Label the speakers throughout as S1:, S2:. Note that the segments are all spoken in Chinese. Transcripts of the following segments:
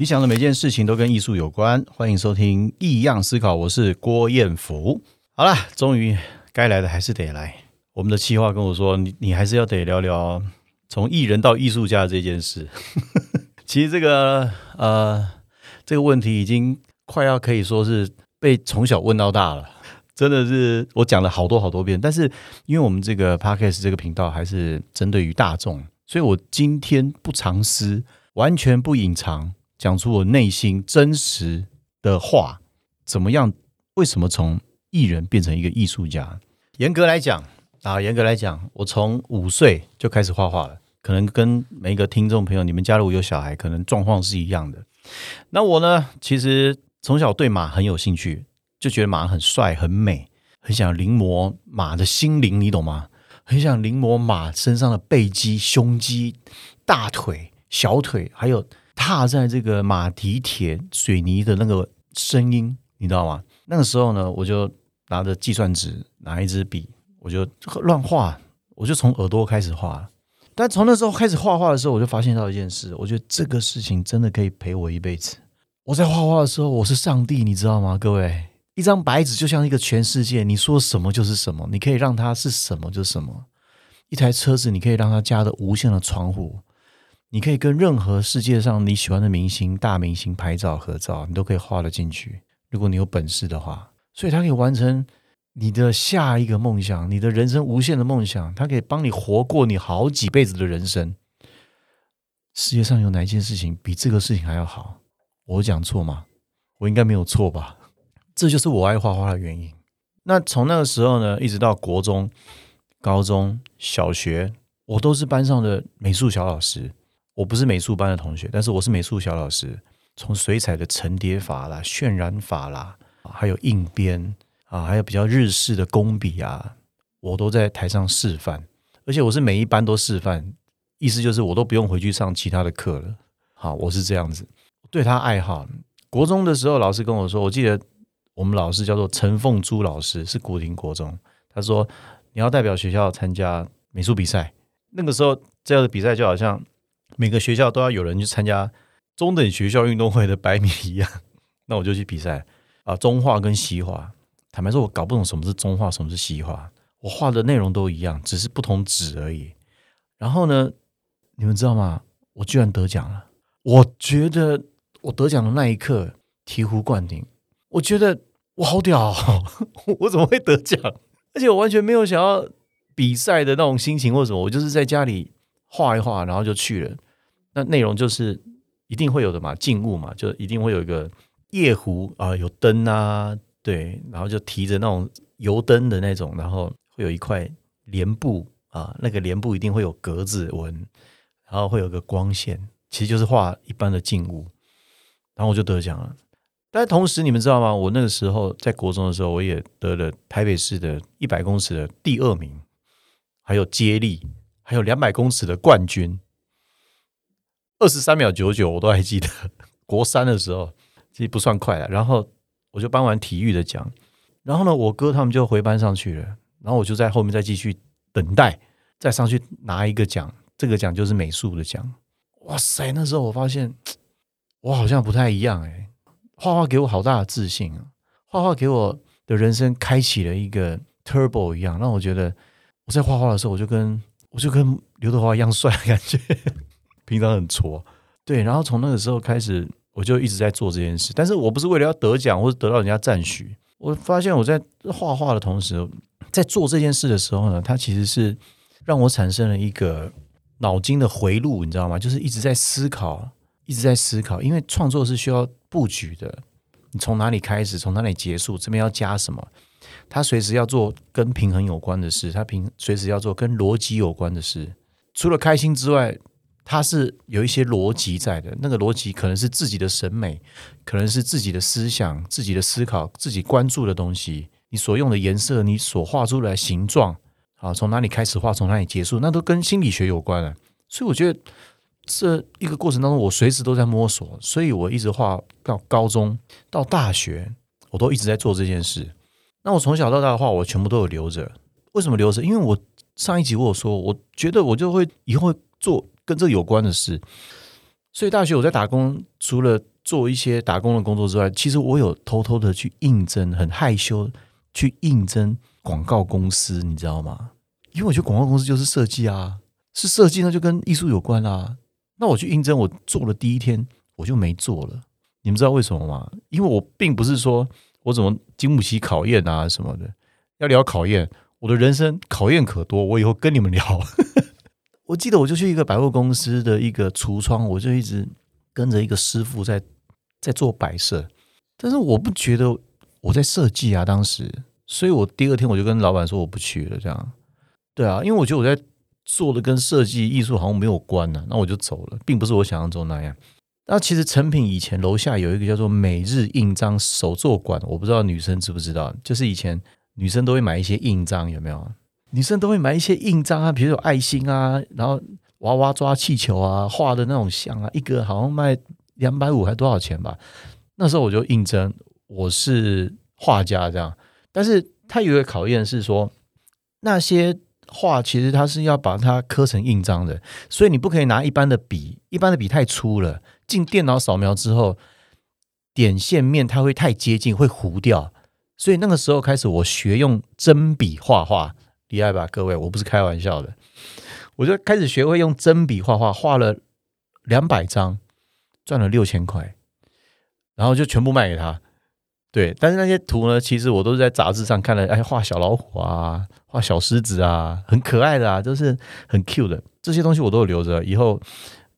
S1: 你想的每件事情都跟艺术有关，欢迎收听异样思考，我是郭彦福。好了，终于该来的还是得来。我们的企划跟我说，你你还是要得聊聊从艺人到艺术家这件事。其实这个呃这个问题已经快要可以说是被从小问到大了，真的是我讲了好多好多遍。但是因为我们这个 podcast 这个频道还是针对于大众，所以我今天不藏私，完全不隐藏。讲出我内心真实的话，怎么样？为什么从艺人变成一个艺术家？严格来讲啊，严格来讲，我从五岁就开始画画了。可能跟每一个听众朋友，你们家如果有小孩，可能状况是一样的。那我呢，其实从小对马很有兴趣，就觉得马很帅、很美，很想临摹马的心灵，你懂吗？很想临摹马身上的背肌、胸肌、大腿、小腿，还有。踏在这个马蹄铁水泥的那个声音，你知道吗？那个时候呢，我就拿着计算纸，拿一支笔，我就乱画，我就从耳朵开始画。但从那时候开始画画的时候，我就发现到一件事，我觉得这个事情真的可以陪我一辈子。我在画画的时候，我是上帝，你知道吗？各位，一张白纸就像一个全世界，你说什么就是什么，你可以让它是什么就是什么。一台车子，你可以让它加的无限的窗户。你可以跟任何世界上你喜欢的明星、大明星拍照合照，你都可以画得进去。如果你有本事的话，所以它可以完成你的下一个梦想，你的人生无限的梦想。它可以帮你活过你好几辈子的人生。世界上有哪一件事情比这个事情还要好？我讲错吗？我应该没有错吧？这就是我爱画画的原因。那从那个时候呢，一直到国中、高中小学，我都是班上的美术小老师。我不是美术班的同学，但是我是美术小老师。从水彩的层叠法啦、渲染法啦，还有硬边啊，还有比较日式的工笔啊，我都在台上示范。而且我是每一班都示范，意思就是我都不用回去上其他的课了。好，我是这样子。对他爱好，国中的时候老师跟我说，我记得我们老师叫做陈凤珠老师，是古亭国中。他说你要代表学校参加美术比赛。那个时候这样的比赛就好像。每个学校都要有人去参加中等学校运动会的百米一样，那我就去比赛啊。中画跟西画，坦白说，我搞不懂什么是中画，什么是西画。我画的内容都一样，只是不同纸而已。然后呢，你们知道吗？我居然得奖了！我觉得我得奖的那一刻醍醐灌顶，我觉得我好屌，我怎么会得奖？而且我完全没有想要比赛的那种心情或什么，我就是在家里。画一画，然后就去了。那内容就是一定会有的嘛，静物嘛，就一定会有一个夜壶啊，有灯啊，对，然后就提着那种油灯的那种，然后会有一块帘布啊，那个帘布一定会有格子纹，然后会有个光线，其实就是画一般的静物。然后我就得奖了。但同时，你们知道吗？我那个时候在国中的时候，我也得了台北市的一百公尺的第二名，还有接力。还有两百公尺的冠军，二十三秒九九，我都还记得。国三的时候，其实不算快了。然后我就颁完体育的奖，然后呢，我哥他们就回班上去了。然后我就在后面再继续等待，再上去拿一个奖。这个奖就是美术的奖。哇塞！那时候我发现我好像不太一样哎。画画给我好大的自信啊！画画给我的人生开启了一个 turbo 一样，让我觉得我在画画的时候，我就跟我就跟刘德华一样帅的，感觉平常很挫，对。然后从那个时候开始，我就一直在做这件事。但是我不是为了要得奖或者得到人家赞许。我发现我在画画的同时，在做这件事的时候呢，它其实是让我产生了一个脑筋的回路，你知道吗？就是一直在思考，一直在思考。因为创作是需要布局的，你从哪里开始，从哪里结束，这边要加什么。他随时要做跟平衡有关的事，他平随时要做跟逻辑有关的事。除了开心之外，它是有一些逻辑在的。那个逻辑可能是自己的审美，可能是自己的思想、自己的思考、自己关注的东西。你所用的颜色，你所画出来形状，啊，从哪里开始画，从哪里结束，那都跟心理学有关了。所以我觉得这一个过程当中，我随时都在摸索。所以我一直画到高中到大学，我都一直在做这件事。那我从小到大的话，我全部都有留着。为什么留着？因为我上一集我有说，我觉得我就会以后会做跟这有关的事。所以大学我在打工，除了做一些打工的工作之外，其实我有偷偷的去应征，很害羞去应征广告公司，你知道吗？因为我觉得广告公司就是设计啊，是设计那就跟艺术有关啦。那我去应征，我做了第一天我就没做了。你们知道为什么吗？因为我并不是说我怎么经不起考验啊什么的。要聊考验，我的人生考验可多，我以后跟你们聊。我记得我就去一个百货公司的一个橱窗，我就一直跟着一个师傅在在做摆设，但是我不觉得我在设计啊，当时，所以我第二天我就跟老板说我不去了，这样，对啊，因为我觉得我在做的跟设计艺术好像没有关呢，那我就走了，并不是我想象中那样。那其实成品以前楼下有一个叫做每日印章手作馆，我不知道女生知不知道，就是以前女生都会买一些印章，有没有？女生都会买一些印章啊，比如有爱心啊，然后娃娃抓气球啊，画的那种像啊，一个好像卖两百五还多少钱吧？那时候我就应征，我是画家这样，但是他有一个考验是说，那些画其实他是要把它刻成印章的，所以你不可以拿一般的笔，一般的笔太粗了，进电脑扫描之后，点线面它会太接近，会糊掉，所以那个时候开始我学用真笔画画。厉害吧，各位，我不是开玩笑的，我就开始学会用真笔画画，画了两百张，赚了六千块，然后就全部卖给他。对，但是那些图呢，其实我都是在杂志上看了，哎，画小老虎啊，画小狮子啊，很可爱的啊，都是很 Q 的，这些东西我都有留着，以后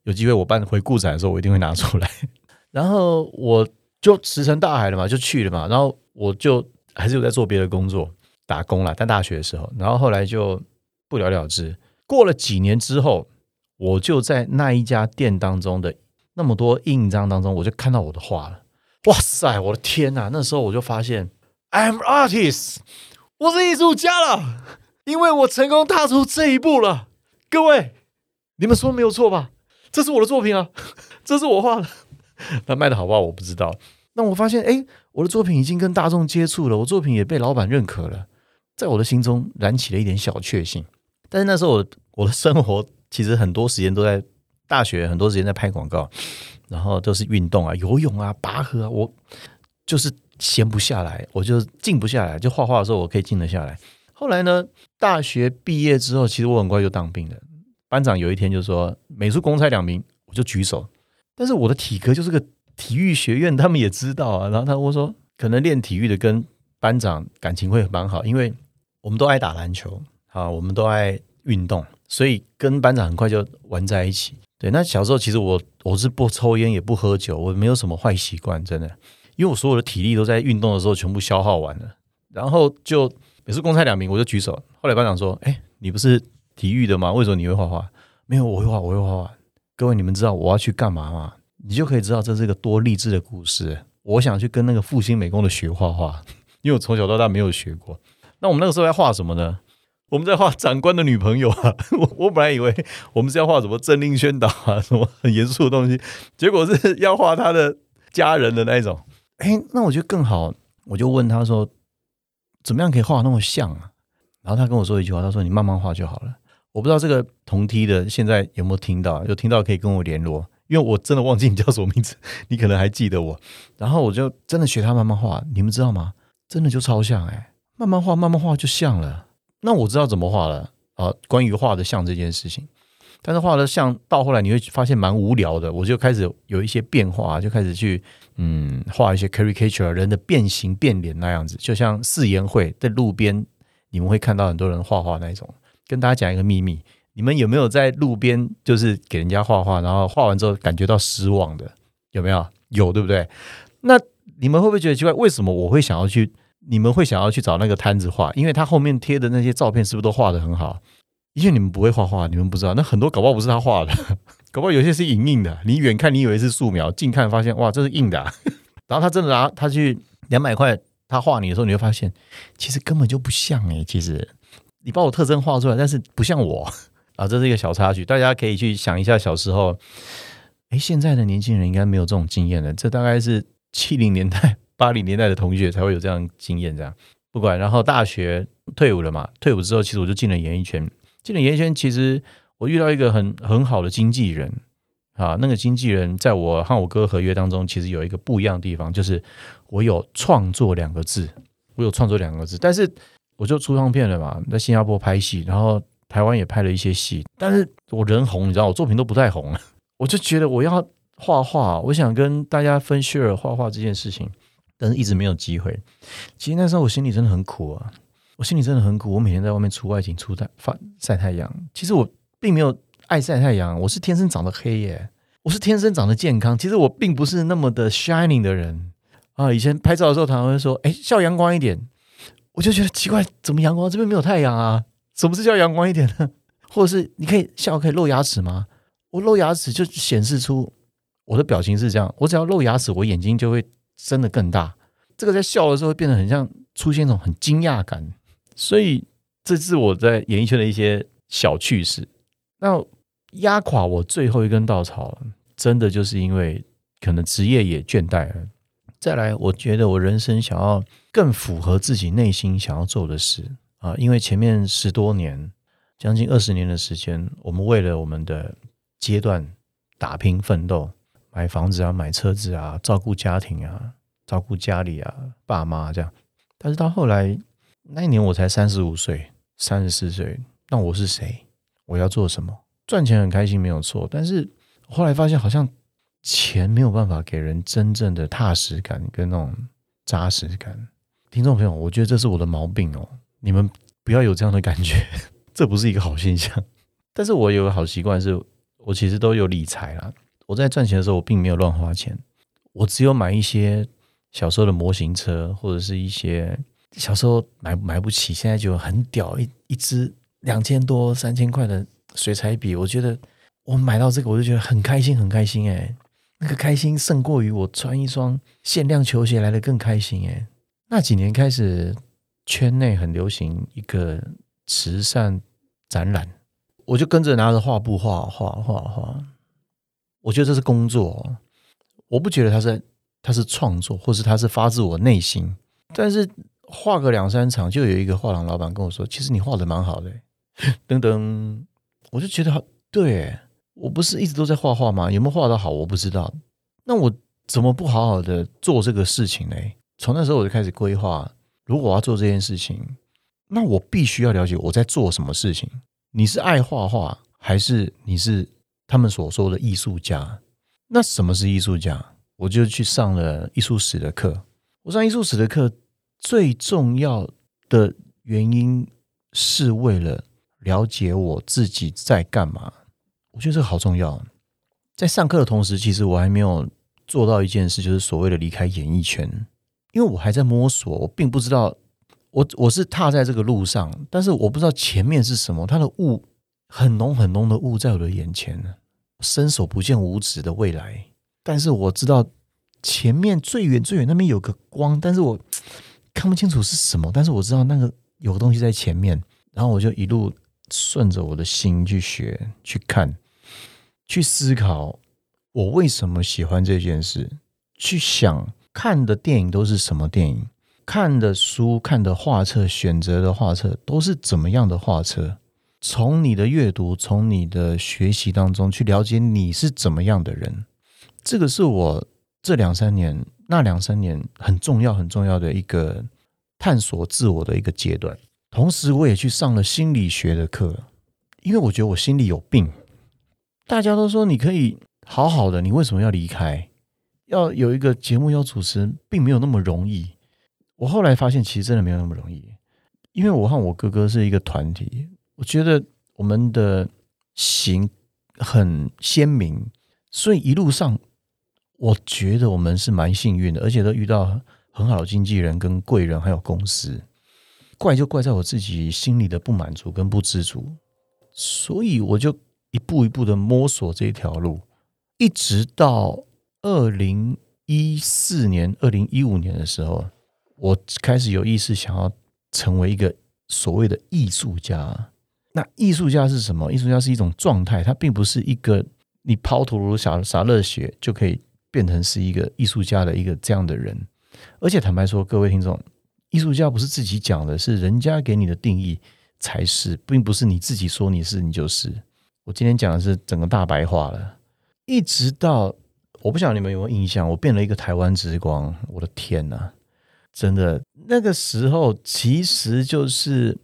S1: 有机会我办回顾展的时候，我一定会拿出来。然后我就石沉大海了嘛，就去了嘛，然后我就还是有在做别的工作。打工了，在大学的时候，然后后来就不了了之。过了几年之后，我就在那一家店当中的那么多印章当中，我就看到我的画了。哇塞，我的天呐！那时候我就发现，I'm artist，我是艺术家了，因为我成功踏出这一步了。各位，你们说没有错吧？这是我的作品啊，这是我画的。那卖的好不好，我不知道。那我发现，哎，我的作品已经跟大众接触了，我作品也被老板认可了。在我的心中燃起了一点小确幸，但是那时候我我的生活其实很多时间都在大学，很多时间在拍广告，然后都是运动啊、游泳啊、拔河啊，我就是闲不下来，我就静不下来。就画画的时候，我可以静得下来。后来呢，大学毕业之后，其实我很快就当兵了。班长有一天就说：“美术公差两名，我就举手。但是我的体格就是个体育学院，他们也知道啊。然后他我说，可能练体育的跟班长感情会蛮好，因为。我们都爱打篮球，啊，我们都爱运动，所以跟班长很快就玩在一起。对，那小时候其实我我是不抽烟也不喝酒，我没有什么坏习惯，真的，因为我所有的体力都在运动的时候全部消耗完了。然后就每次公差两名，我就举手。后来班长说：“哎，你不是体育的吗？为什么你会画画？”没有，我会画，我会画画。各位，你们知道我要去干嘛吗？你就可以知道这是一个多励志的故事。我想去跟那个复兴美工的学画画，因为我从小到大没有学过。那我们那个时候在画什么呢？我们在画长官的女朋友啊！我我本来以为我们是要画什么政令宣导啊，什么很严肃的东西，结果是要画他的家人的那一种。哎，那我觉得更好，我就问他说，怎么样可以画那么像啊？然后他跟我说一句话，他说：“你慢慢画就好了。”我不知道这个同梯的现在有没有听到，有听到可以跟我联络，因为我真的忘记你叫什么名字，你可能还记得我。然后我就真的学他慢慢画，你们知道吗？真的就超像哎。慢慢画，慢慢画就像了。那我知道怎么画了啊。关于画的像这件事情，但是画的像到后来你会发现蛮无聊的。我就开始有一些变化，就开始去嗯画一些 caricature 人的变形变脸那样子，就像四言会在路边你们会看到很多人画画那种。跟大家讲一个秘密，你们有没有在路边就是给人家画画，然后画完之后感觉到失望的？有没有？有对不对？那你们会不会觉得奇怪？为什么我会想要去？你们会想要去找那个摊子画，因为他后面贴的那些照片是不是都画的很好？因为你们不会画画，你们不知道，那很多搞不好不是他画的，搞不好有些是影印的。你远看你以为是素描，近看发现哇，这是印的。然后他真的拿他去两百块，他画你的时候，你会发现其实根本就不像哎。其实你把我特征画出来，但是不像我 啊，这是一个小插曲，大家可以去想一下小时候。哎，现在的年轻人应该没有这种经验了，这大概是七零年代。八零年代的同学才会有这样经验，这样不管。然后大学退伍了嘛？退伍之后，其实我就进了演艺圈。进了演艺圈，其实我遇到一个很很好的经纪人啊，那个经纪人在我和我哥合约当中，其实有一个不一样的地方，就是我有创作两个字，我有创作两个字，但是我就出唱片了嘛，在新加坡拍戏，然后台湾也拍了一些戏，但是我人红，你知道，我作品都不太红，我就觉得我要画画，我想跟大家分 share 画画这件事情，但是一直没有机会。其实那时候我心里真的很苦啊，我心里真的很苦，我每天在外面出外景、出太发晒太阳，其实我并没有。爱晒太阳，我是天生长得黑耶，我是天生长得健康。其实我并不是那么的 shining 的人啊。以前拍照的时候，常常会说：“哎，笑阳光一点。”我就觉得奇怪，怎么阳光这边没有太阳啊？什么是叫阳光一点呢？或者是你可以笑可以露牙齿吗？我露牙齿就显示出我的表情是这样。我只要露牙齿，我眼睛就会睁得更大。这个在笑的时候变得很像出现一种很惊讶感。所以这是我在演艺圈的一些小趣事。那。压垮我最后一根稻草，真的就是因为可能职业也倦怠了。再来，我觉得我人生想要更符合自己内心想要做的事啊，因为前面十多年，将近二十年的时间，我们为了我们的阶段打拼奋斗，买房子啊，买车子啊，照顾家庭啊，照顾家里啊，爸妈这样。但是到后来那一年，我才三十五岁，三十四岁，那我是谁？我要做什么？赚钱很开心没有错，但是后来发现好像钱没有办法给人真正的踏实感跟那种扎实感。听众朋友，我觉得这是我的毛病哦，你们不要有这样的感觉，这不是一个好现象。但是我有个好习惯，是我其实都有理财啦。我在赚钱的时候，我并没有乱花钱，我只有买一些小时候的模型车，或者是一些小时候买买不起，现在就很屌一一支两千多三千块的。水彩笔，我觉得我买到这个，我就觉得很开心，很开心哎！那个开心胜过于我穿一双限量球鞋来的更开心哎！那几年开始，圈内很流行一个慈善展览，我就跟着拿着画布画画画画。我觉得这是工作，我不觉得他是他是创作，或是他是发自我内心。但是画个两三场，就有一个画廊老板跟我说：“其实你画的蛮好的。”噔噔。我就觉得，对我不是一直都在画画吗？有没有画的好，我不知道。那我怎么不好好的做这个事情呢？从那时候我就开始规划，如果我要做这件事情，那我必须要了解我在做什么事情。你是爱画画，还是你是他们所说的艺术家？那什么是艺术家？我就去上了艺术史的课。我上艺术史的课最重要的原因是为了。了解我自己在干嘛，我觉得这个好重要。在上课的同时，其实我还没有做到一件事，就是所谓的离开演艺圈，因为我还在摸索，我并不知道我我是踏在这个路上，但是我不知道前面是什么。它的雾很浓很浓的雾在我的眼前呢，伸手不见五指的未来。但是我知道前面最远最远那边有个光，但是我看不清楚是什么。但是我知道那个有个东西在前面，然后我就一路。顺着我的心去学、去看、去思考，我为什么喜欢这件事？去想看的电影都是什么电影？看的书、看的画册、选择的画册都是怎么样的画册？从你的阅读、从你的学习当中去了解你是怎么样的人。这个是我这两三年、那两三年很重要、很重要的一个探索自我的一个阶段。同时，我也去上了心理学的课，因为我觉得我心里有病。大家都说你可以好好的，你为什么要离开？要有一个节目要主持，并没有那么容易。我后来发现，其实真的没有那么容易。因为我和我哥哥是一个团体，我觉得我们的行很鲜明，所以一路上，我觉得我们是蛮幸运的，而且都遇到很好的经纪人、跟贵人，还有公司。怪就怪在我自己心里的不满足跟不知足，所以我就一步一步的摸索这条路，一直到二零一四年、二零一五年的时候，我开始有意识想要成为一个所谓的艺术家。那艺术家是什么？艺术家是一种状态，它并不是一个你抛头颅洒洒热血就可以变成是一个艺术家的一个这样的人。而且坦白说，各位听众。艺术家不是自己讲的，是人家给你的定义才是，并不是你自己说你是你就是。我今天讲的是整个大白话了。一直到我不晓得你们有没有印象，我变了一个台湾之光，我的天呐！真的，那个时候其实就是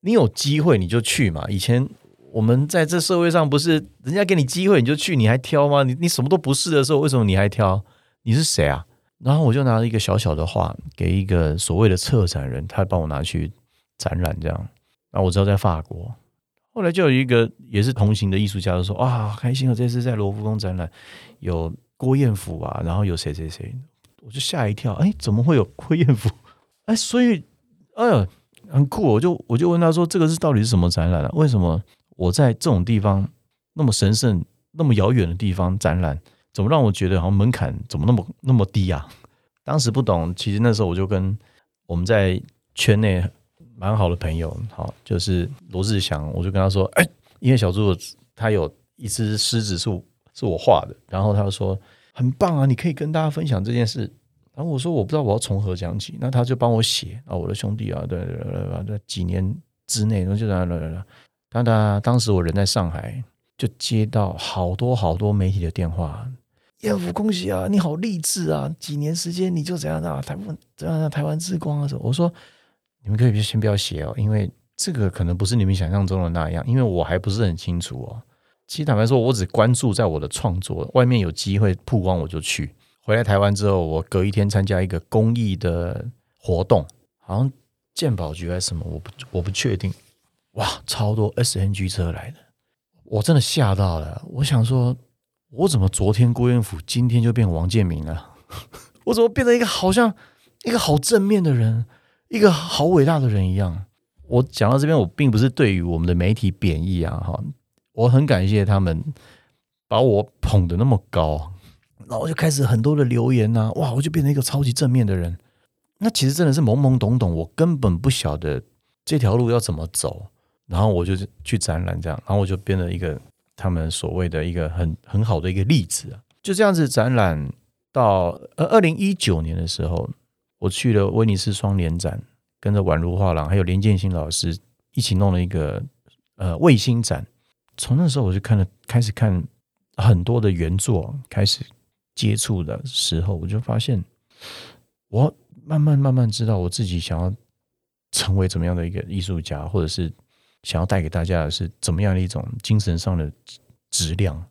S1: 你有机会你就去嘛。以前我们在这社会上，不是人家给你机会你就去，你还挑吗？你你什么都不是的时候，为什么你还挑？你是谁啊？然后我就拿了一个小小的画给一个所谓的策展人，他帮我拿去展览，这样。然后我知道在法国，后来就有一个也是同行的艺术家就说：“啊，开心啊！这次在罗浮宫展览有郭彦甫啊，然后有谁谁谁。”我就吓一跳，哎，怎么会有郭彦甫？哎，所以，哎呦，很酷。我就我就问他说：“这个是到底是什么展览啊？为什么我在这种地方那么神圣、那么遥远的地方展览，怎么让我觉得好像门槛怎么那么那么低啊？”当时不懂，其实那时候我就跟我们在圈内蛮好的朋友，好，就是罗志祥，我就跟他说：“哎，因为小猪他有一只狮子是是我画的，然后他就说。”很棒啊！你可以跟大家分享这件事。然后我说我不知道我要从何讲起，那他就帮我写啊，我的兄弟啊，对对对对，几年之内，然后就来来来，当当当时我人在上海，就接到好多好多媒体的电话。燕福，恭喜啊！你好励志啊！几年时间你就怎样啊？台湾怎样？台湾之光啊！什么？我说你们可以先不要写哦，因为这个可能不是你们想象中的那样，因为我还不是很清楚哦。其实坦白说，我只关注在我的创作，外面有机会曝光我就去。回来台湾之后，我隔一天参加一个公益的活动，好像鉴宝局还是什么，我不我不确定。哇，超多 SNG 车来的，我真的吓到了。我想说，我怎么昨天郭彦甫，今天就变王建民了？我怎么变成一个好像一个好正面的人，一个好伟大的人一样？我讲到这边，我并不是对于我们的媒体贬义啊，哈。我很感谢他们把我捧得那么高，然后就开始很多的留言呐，哇，我就变成一个超级正面的人。那其实真的是懵懵懂懂，我根本不晓得这条路要怎么走，然后我就去展览这样，然后我就变了一个他们所谓的一个很很好的一个例子啊。就这样子展览到呃二零一九年的时候，我去了威尼斯双年展，跟着宛如画廊还有林建新老师一起弄了一个呃卫星展。从那时候我就看了，开始看很多的原作，开始接触的时候，我就发现，我慢慢慢慢知道我自己想要成为怎么样的一个艺术家，或者是想要带给大家的是怎么样的一种精神上的质量，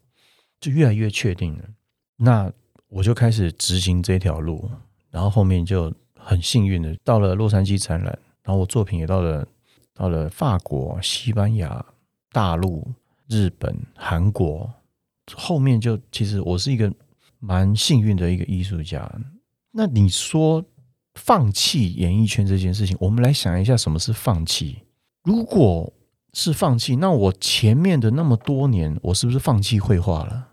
S1: 就越来越确定了。那我就开始执行这条路，然后后面就很幸运的到了洛杉矶展览，然后我作品也到了到了法国、西班牙、大陆。日本、韩国，后面就其实我是一个蛮幸运的一个艺术家。那你说放弃演艺圈这件事情，我们来想一下什么是放弃？如果是放弃，那我前面的那么多年，我是不是放弃绘画了？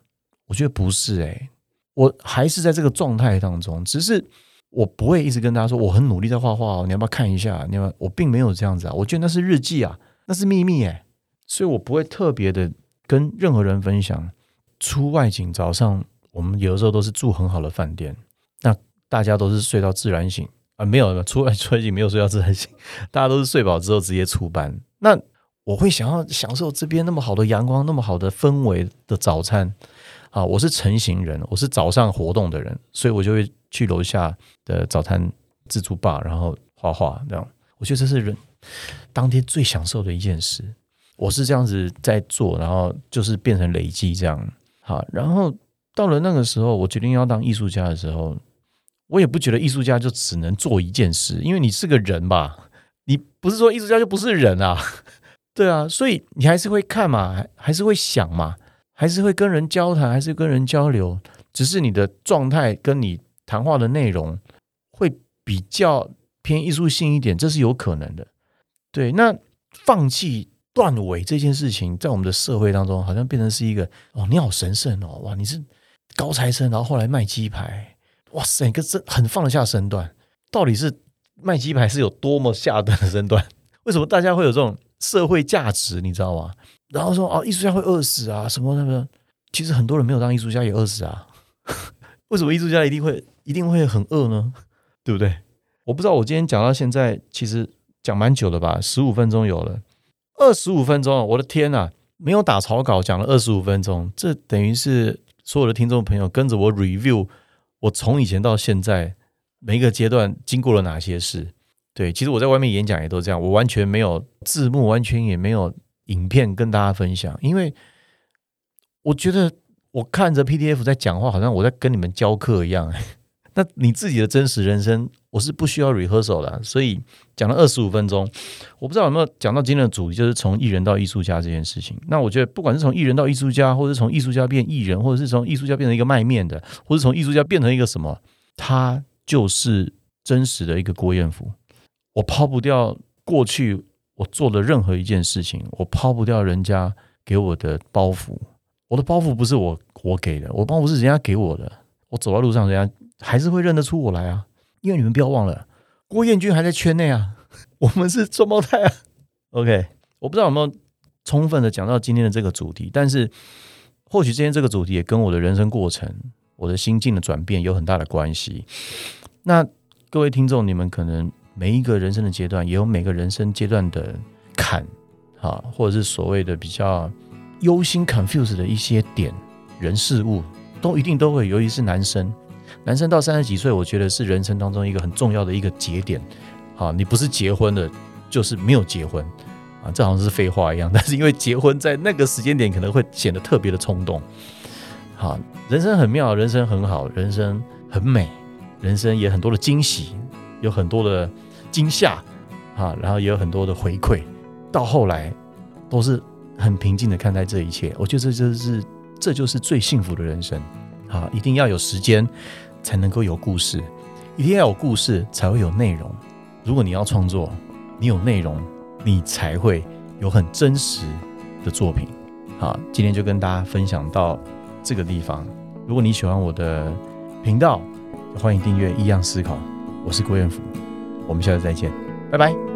S1: 我觉得不是，诶，我还是在这个状态当中，只是我不会一直跟大家说我很努力在画画哦。你要不要看一下？你要我并没有这样子啊，我觉得那是日记啊，那是秘密诶。所以我不会特别的跟任何人分享。出外景早上，我们有的时候都是住很好的饭店，那大家都是睡到自然醒啊，没有 出外出外景没有睡到自然醒，大家都是睡饱之后直接出班。那我会想要享受这边那么好的阳光、那么好的氛围的早餐啊！我是成型人，我是早上活动的人，所以我就会去楼下的早餐自助吧，然后画画这样。我觉得这是人当天最享受的一件事。我是这样子在做，然后就是变成累积这样，好，然后到了那个时候，我决定要当艺术家的时候，我也不觉得艺术家就只能做一件事，因为你是个人吧，你不是说艺术家就不是人啊，对啊，所以你还是会看嘛，还是会想嘛，还是会跟人交谈，还是跟人交流，只是你的状态跟你谈话的内容会比较偏艺术性一点，这是有可能的，对，那放弃。断尾这件事情，在我们的社会当中，好像变成是一个哦，你好神圣哦，哇，你是高材生，然后后来卖鸡排，哇塞，个真很放得下身段。到底是卖鸡排是有多么下等的身段？为什么大家会有这种社会价值？你知道吗？然后说哦，艺术家会饿死啊，什么什么？其实很多人没有当艺术家也饿死啊。为什么艺术家一定会一定会很饿呢？对不对？我不知道。我今天讲到现在，其实讲蛮久的吧，十五分钟有了。二十五分钟，我的天呐！没有打草稿，讲了二十五分钟，这等于是所有的听众朋友跟着我 review，我从以前到现在每一个阶段经过了哪些事。对，其实我在外面演讲也都这样，我完全没有字幕，完全也没有影片跟大家分享，因为我觉得我看着 PDF 在讲话，好像我在跟你们教课一样。那你自己的真实人生，我是不需要 rehearsal 的，所以讲了二十五分钟，我不知道有没有讲到今天的主题，就是从艺人到艺术家这件事情。那我觉得，不管是从艺人到艺术家，或者从艺术家变艺人，或者是从艺术家变成一个卖面的，或者从艺术家变成一个什么，他就是真实的一个郭彦甫。我抛不掉过去我做的任何一件事情，我抛不掉人家给我的包袱。我的包袱不是我我给的，我包袱是人家给我的。我走在路上，人家还是会认得出我来啊！因为你们不要忘了，郭彦军还在圈内啊，我们是双胞胎啊。OK，我不知道有没有充分的讲到今天的这个主题，但是或许今天这个主题也跟我的人生过程、我的心境的转变有很大的关系。那各位听众，你们可能。每一个人生的阶段，也有每个人生阶段的坎，啊，或者是所谓的比较忧心 confuse 的一些点，人事物都一定都会。尤其是男生，男生到三十几岁，我觉得是人生当中一个很重要的一个节点。好，你不是结婚的，就是没有结婚啊，这好像是废话一样。但是因为结婚在那个时间点可能会显得特别的冲动。好，人生很妙，人生很好，人生很美，人生也很多的惊喜。有很多的惊吓啊，然后也有很多的回馈，到后来都是很平静的看待这一切。我觉得这就是这就是最幸福的人生啊！一定要有时间才能够有故事，一定要有故事才会有内容。如果你要创作，你有内容，你才会有很真实的作品。好，今天就跟大家分享到这个地方。如果你喜欢我的频道，欢迎订阅《异样思考》。我是郭彦甫，我们下次再见，拜拜。